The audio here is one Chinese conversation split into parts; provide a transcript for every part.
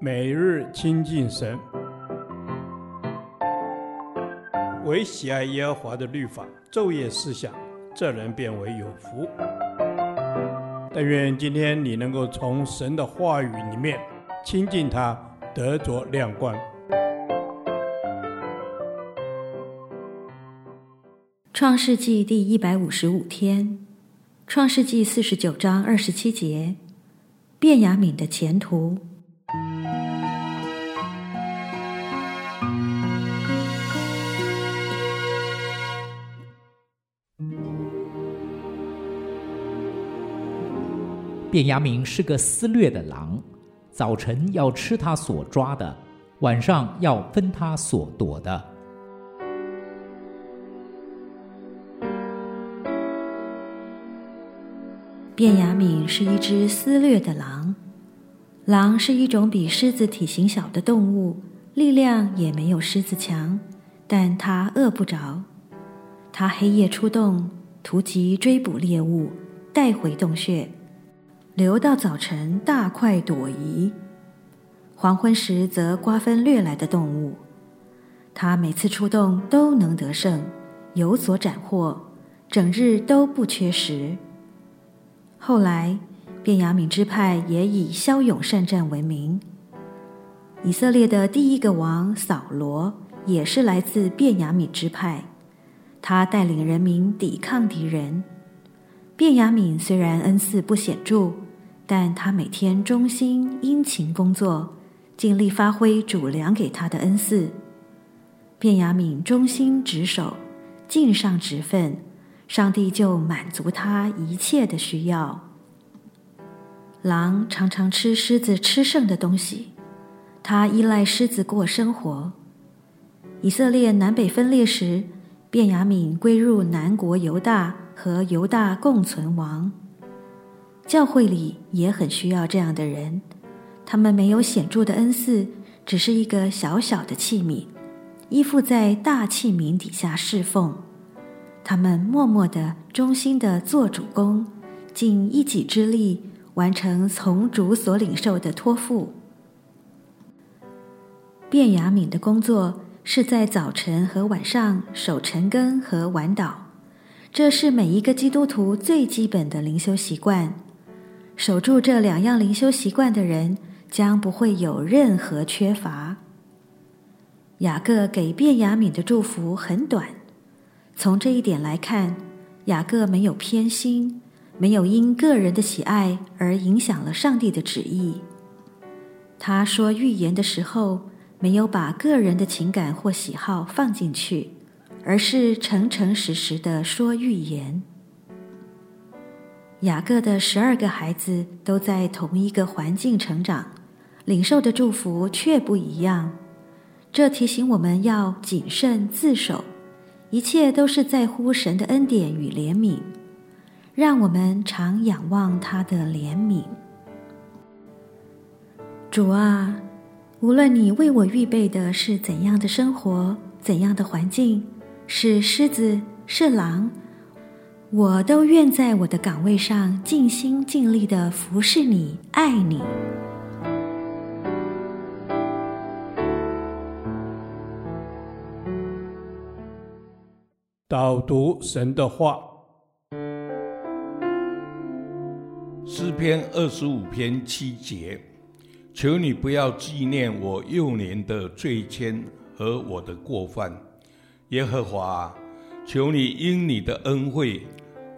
每日亲近神，唯喜爱耶和华的律法，昼夜思想，这人便为有福。但愿今天你能够从神的话语里面亲近他，得着亮光。创世纪第一百五十五天，创世纪四十九章二十七节，便雅悯的前途。卞雅敏是个撕裂的狼，早晨要吃他所抓的，晚上要分他所夺的。卞雅敏是一只撕裂的狼，狼是一种比狮子体型小的动物，力量也没有狮子强，但它饿不着，它黑夜出动，突击追捕猎物，带回洞穴。留到早晨，大快朵颐；黄昏时则瓜分掠来的动物。他每次出动都能得胜，有所斩获，整日都不缺食。后来，便雅悯支派也以骁勇善战闻名。以色列的第一个王扫罗也是来自便雅悯支派，他带领人民抵抗敌人。便雅悯虽然恩赐不显著，但他每天忠心殷勤工作，尽力发挥主粮给他的恩赐。便雅悯忠心职守，尽上职分，上帝就满足他一切的需要。狼常常吃狮子吃剩的东西，他依赖狮子过生活。以色列南北分裂时，便雅悯归入南国犹大。和犹大共存亡，教会里也很需要这样的人。他们没有显著的恩赐，只是一个小小的器皿，依附在大器皿底下侍奉。他们默默的、忠心的做主工，尽一己之力完成从主所领受的托付。卞雅敏的工作是在早晨和晚上守晨更和晚祷。这是每一个基督徒最基本的灵修习惯。守住这两样灵修习惯的人，将不会有任何缺乏。雅各给便雅悯的祝福很短，从这一点来看，雅各没有偏心，没有因个人的喜爱而影响了上帝的旨意。他说预言的时候，没有把个人的情感或喜好放进去。而是诚诚实实的说预言。雅各的十二个孩子都在同一个环境成长，领受的祝福却不一样。这提醒我们要谨慎自守，一切都是在乎神的恩典与怜悯。让我们常仰望他的怜悯。主啊，无论你为我预备的是怎样的生活，怎样的环境。是狮子，是狼，我都愿在我的岗位上尽心尽力的服侍你，爱你。导读神的话，诗篇二十五篇七节，求你不要纪念我幼年的罪愆和我的过犯。耶和华，求你因你的恩惠，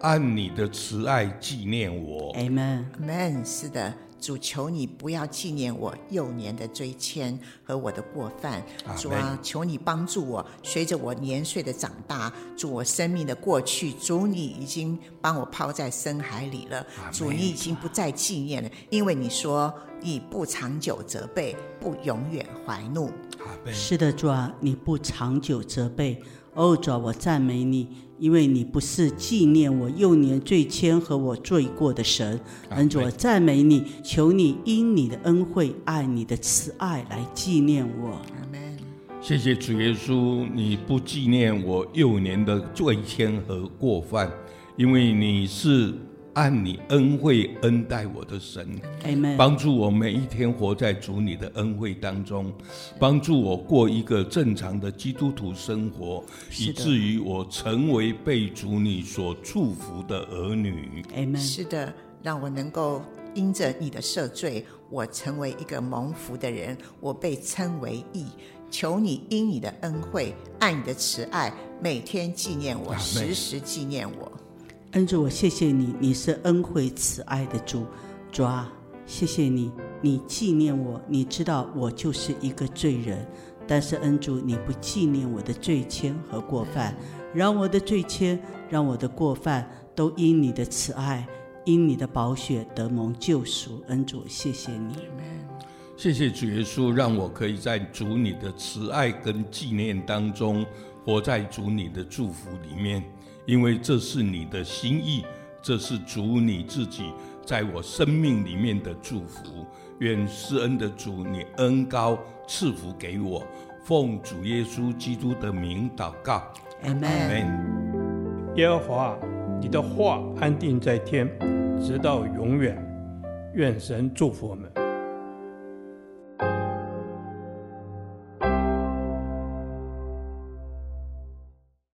按你的慈爱纪念我。amen。是的，主，求你不要纪念我幼年的罪愆和我的过犯。主啊，求你帮助我，随着我年岁的长大，主，我生命的过去，主，你已经帮我抛在深海里了。主，你已经不再纪念了，因为你说你不长久责备，不永远怀怒。是的，主啊，你不长久责备。哦，主啊，我赞美你，因为你不是纪念我幼年罪愆和我罪过的神。恩主，我赞美你，求你因你的恩惠，爱你的慈爱来纪念我。谢谢主耶稣，你不纪念我幼年的罪愆和过犯，因为你是按你恩惠恩待我的神。帮助我每一天活在主你的恩惠当中，帮助我过一个正常的基督徒生活，以至于我成为被主你所祝福的儿女。Amen。是的，让我能够因着你的赦罪，我成为一个蒙福的人，我被称为义。求你因你的恩惠，爱你的慈爱，每天纪念我，时时纪念我。恩主，我谢谢你，你是恩惠慈爱的主，主啊，谢谢你，你纪念我，你知道我就是一个罪人，但是恩主，你不纪念我的罪愆和过犯，让我的罪愆，让我的过犯都因你的慈爱，因你的宝血得蒙救赎。恩主，谢谢你。谢谢主耶稣，让我可以在主你的慈爱跟纪念当中，活在主你的祝福里面，因为这是你的心意，这是主你自己在我生命里面的祝福。愿施恩的主，你恩高赐福给我，奉主耶稣基督的名祷告，阿门。耶和华，你的话安定在天，直到永远。愿神祝福我们。